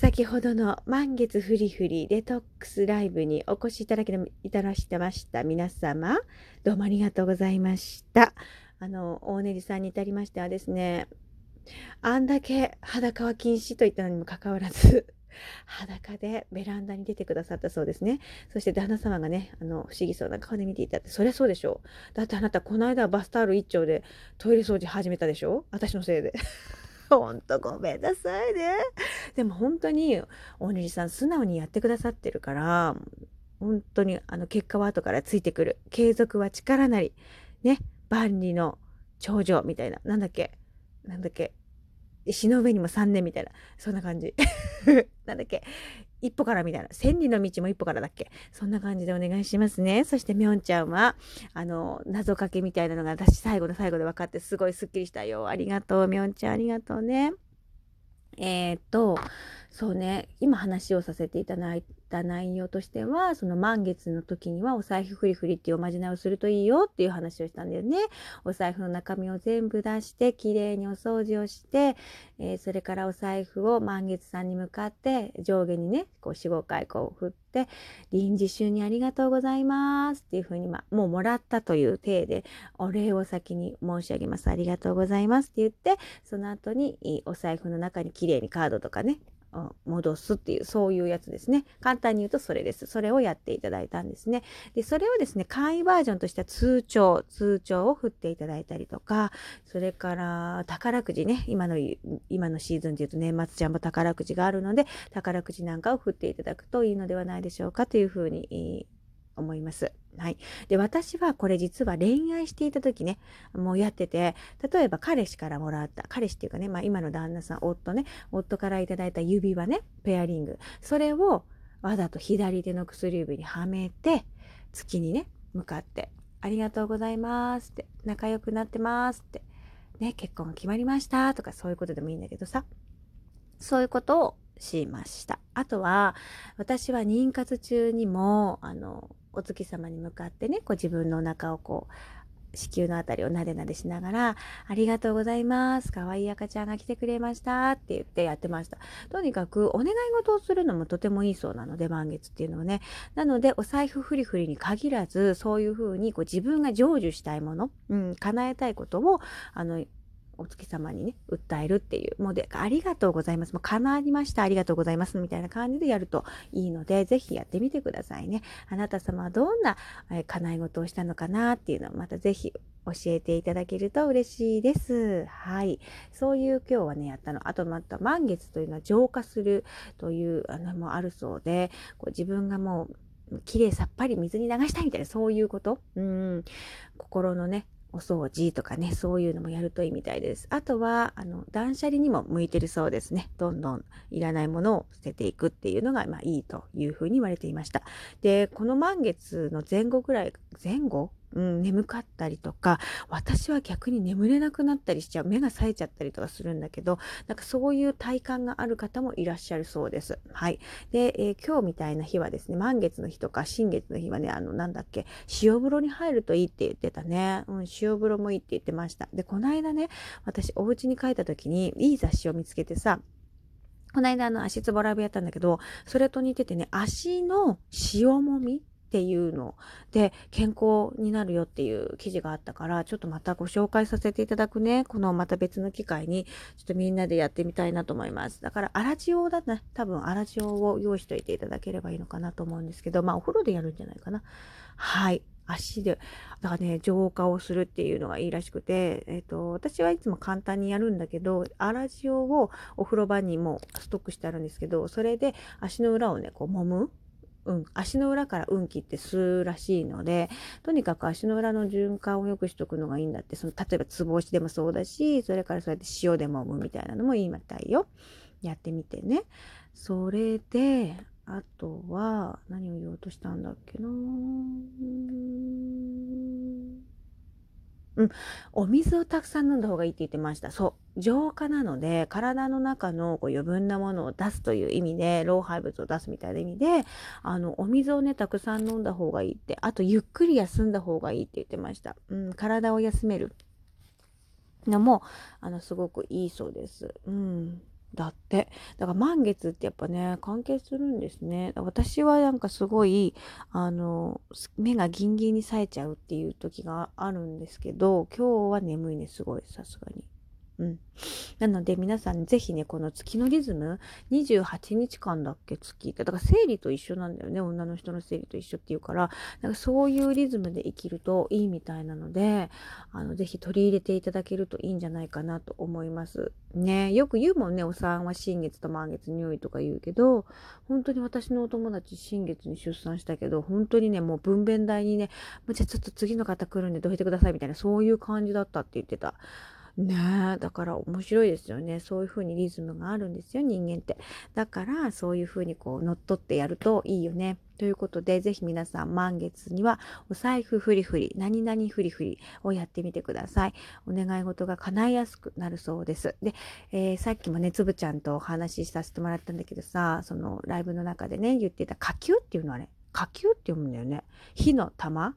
先ほどの満月フリフリデトックスライブにお越しいただきいただしてました皆様、どうもありがとうございました。あの、大練さんに至りましてはですね、あんだけ裸は禁止と言ったのにもかかわらず、裸でベランダに出てくださったそうですね。そして旦那様がね、あの、不思議そうな顔で見ていたって、そりゃそうでしょう。だってあなた、この間バスタオル一丁でトイレ掃除始めたでしょ？私のせいで。ほんとごめんなさいね。でも本当に、大西さん素直にやってくださってるから、本当にあの結果は後からついてくる。継続は力なり。ね。万里の長女みたいな。なんだっけ？なんだっけ？石の上にも3年みたいな。そんな感じ。なんだっけ？一歩からみたいな。千里の道も一歩からだっけ？そんな感じでお願いしますね。そしてみょんちゃんは、あの、謎かけみたいなのが私最後の最後で分かってすごいスッキリしたよ。ありがとう。みょんちゃんありがとうね。えー、っと、そうね、今話をさせていただいた内容としては、その満月の時にはお財布フリフリっていうおまじないをするといいよっていう話をしたんだよね。お財布の中身を全部出して、きれいにお掃除をして、えー、それからお財布を満月さんに向かって上下にね、こう4、5回こう振って、臨時収にありがとうございますっていうふうに、ま、もうもらったという体で、お礼を先に申し上げます。ありがとうございますって言って、その後にお財布の中にきれいにカードとかね、戻すっていう、そういうやつですね。簡単に言うとそれです。それをやっていただいたんですね。で、それをですね、簡易バージョンとしては通帳、通帳を振っていただいたりとか、それから宝くじね、今の、今のシーズンで言うと年末ジャンボ宝くじがあるので、宝くじなんかを振っていただくといいのではないでしょうかというふうに思います。はい。で、私はこれ実は恋愛していた時ね、もうやってて、例えば彼氏からもらった、彼氏っていうかね、まあ今の旦那さん、夫ね、夫からいただいた指輪ね、ペアリング。それをわざと左手の薬指にはめて、月にね、向かって、ありがとうございますって、仲良くなってますって、ね、結婚が決まりましたとかそういうことでもいいんだけどさ、そういうことをしました。あとは、私は妊活中にも、あの、お月様に向かってね、こう自分のお腹をこう、子宮のあたりをなでなでしながら、ありがとうございます。可愛い赤ちゃんが来てくれました。って言ってやってました。とにかくお願い事をするのもとてもいいそうなので、満月っていうのはね。なので、お財布フリフリに限らず、そういうふうにこう自分が成就したいもの、うん、叶えたいことを、あの、お月様にね、訴えるっていう、もうで、ありがとうございます。もう叶いました。ありがとうございます。みたいな感じでやるといいので、ぜひやってみてくださいね。あなた様はどんな、え叶い事をしたのかなっていうのをまたぜひ教えていただけると嬉しいです。はい。そういう今日はね、やったの。あとまた満月というのは浄化するというあのもあるそうで、こう自分がもう綺麗さっぱり水に流したいみたいな、そういうこと？うん。心のね、お掃除とかね、そういうのもやるといいみたいです。あとは、あの、断捨離にも向いてるそうですね。どんどんいらないものを捨てていくっていうのが、まあいいというふうに言われていました。で、この満月の前後ぐらい、前後うん、眠かったりとか、私は逆に眠れなくなったりしちゃう、目が冴えちゃったりとかするんだけど、なんかそういう体感がある方もいらっしゃるそうです。はい。で、えー、今日みたいな日はですね、満月の日とか新月の日はね、あの、なんだっけ、塩風呂に入るといいって言ってたね。うん、塩風呂もいいって言ってました。で、この間ね、私お家に帰った時にいい雑誌を見つけてさ、この間あの足つぼラブやったんだけど、それと似ててね、足の塩もみっていうの。で健康になるよっていう記事があったからちょっとまたご紹介させていただくね。このまた別の機会にちょっとみんなでやってみたいなと思います。だから粗塩だね。多分粗塩を用意しといていただければいいのかなと思うんですけどまあお風呂でやるんじゃないかな。はい。足で、だからね、浄化をするっていうのがいいらしくて、えっ、ー、と、私はいつも簡単にやるんだけど、粗塩をお風呂場にもストックしてあるんですけど、それで足の裏をね、こう揉む。うん、足の裏から運気って吸うらしいので、とにかく足の裏の循環を良くしとくのがいいんだって、その、例えばつぼ押しでもそうだし、それからそうやって塩でもむみたいなのもいいみたいよ。やってみてね。それで、あとは、何を言おうとしたんだっけなうん、お水をたくさん飲んだ方がいいって言ってました。そう。浄化なので、体の中のこう余分なものを出すという意味で、老廃物を出すみたいな意味で、あの、お水をね、たくさん飲んだ方がいいって、あと、ゆっくり休んだ方がいいって言ってました。うん、体を休めるのも、あの、すごくいいそうです。うん。だって。だから満月ってやっぱね、関係するんですね。私はなんかすごい、あの、目がギンギンに冴えちゃうっていう時があるんですけど、今日は眠いね、すごい、さすがに。うん。なので皆さんぜひね、この月のリズム、28日間だっけ月って。だから生理と一緒なんだよね。女の人の生理と一緒っていうから、なんかそういうリズムで生きるといいみたいなので、あの、ぜひ取り入れていただけるといいんじゃないかなと思います。ね、よく言うもんね、お産は新月と満月に良いとか言うけど、本当に私のお友達新月に出産したけど、本当にね、もう分娩台にね、じゃあちょっと次の方来るんでどいてくださいみたいな、そういう感じだったって言ってた。ねえ、だから面白いですよね。そういう風にリズムがあるんですよ、人間って。だから、そういう風にこう、乗っ取ってやるといいよね。ということで、ぜひ皆さん、満月には、お財布フリフリ、何々フリフリをやってみてください。お願い事が叶いやすくなるそうです。で、えー、さっきもね、つぶちゃんとお話しさせてもらったんだけどさ、そのライブの中でね、言ってた、火球っていうのはね、火球って読むんだよね。火の玉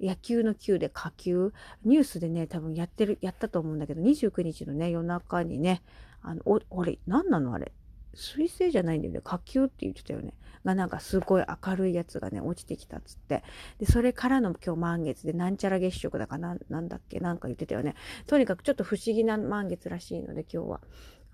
野球の球で火球。ニュースでね多分やってるやったと思うんだけど29日のね夜中にねあのおあれ何なの？あれ。水星じゃないんだよね。火球って言ってたよね。がなんかすごい明るいやつがね落ちてきたっつって。でそれからの今日満月でなんちゃら月食だかななんだっけ？なんか言ってたよね。とにかくちょっと不思議な満月らしいので今日は。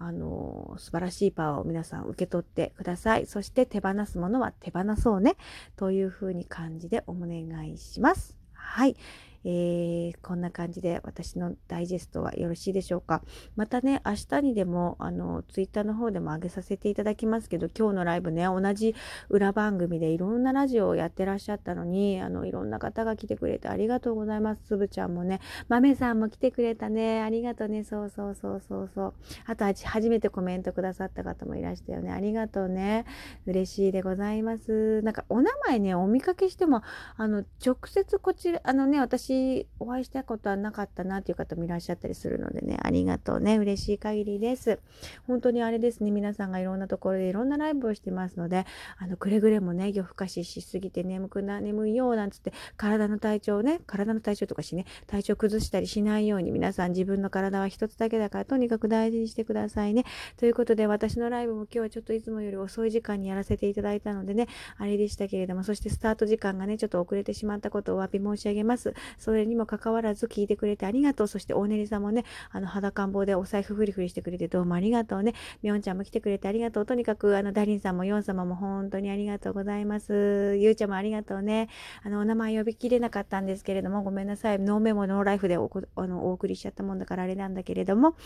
あの素晴らしいパワーを皆さん受け取ってください。そして手放すものは手放そうね。というふうに感じでお願いします。はい。えー、こんな感じで私のダイジェストはよろしいでしょうか。またね、明日にでも、あの、ツイッターの方でも上げさせていただきますけど、今日のライブね、同じ裏番組でいろんなラジオをやってらっしゃったのに、あの、いろんな方が来てくれてありがとうございます。つぶちゃんもね、まめさんも来てくれたね。ありがとうね。そうそうそうそうそう。あと、初めてコメントくださった方もいらしたよね。ありがとうね。嬉しいでございます。なんか、お名前ね、お見かけしても、あの、直接こちら、あのね、私、私お会いしたことはなかったなっていう方もいらっしゃったりするのでね、ありがとうね。嬉しい限りです。本当にあれですね、皆さんがいろんなところでいろんなライブをしてますので、あの、くれぐれもね、夜更かししすぎて眠くな、眠いよなんつって、体の体調ね、体の体調とかしね、体調崩したりしないように皆さん自分の体は一つだけだからとにかく大事にしてくださいね。ということで、私のライブも今日はちょっといつもより遅い時間にやらせていただいたのでね、あれでしたけれども、そしてスタート時間がね、ちょっと遅れてしまったことをお詫び申し上げます。それにもかかわらず聞いてくれてありがとう。そして大練りさんもね、あの裸ん坊でお財布フリフリしてくれてどうもありがとうね。みょんちゃんも来てくれてありがとう。とにかくあのダリンさんもヨン様も本当にありがとうございます。ゆうちゃんもありがとうね。あのお名前呼びきれなかったんですけれどもごめんなさい。ノーメモノーライフでおあのお送りしちゃったもんだからあれなんだけれども。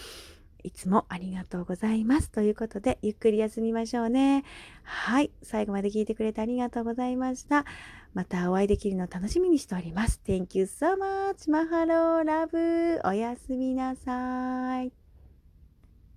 いつもありがとうございます。ということで、ゆっくり休みましょうね。はい。最後まで聞いてくれてありがとうございました。またお会いできるのを楽しみにしております。Thank you so much. マハローラブ。おやすみなさい。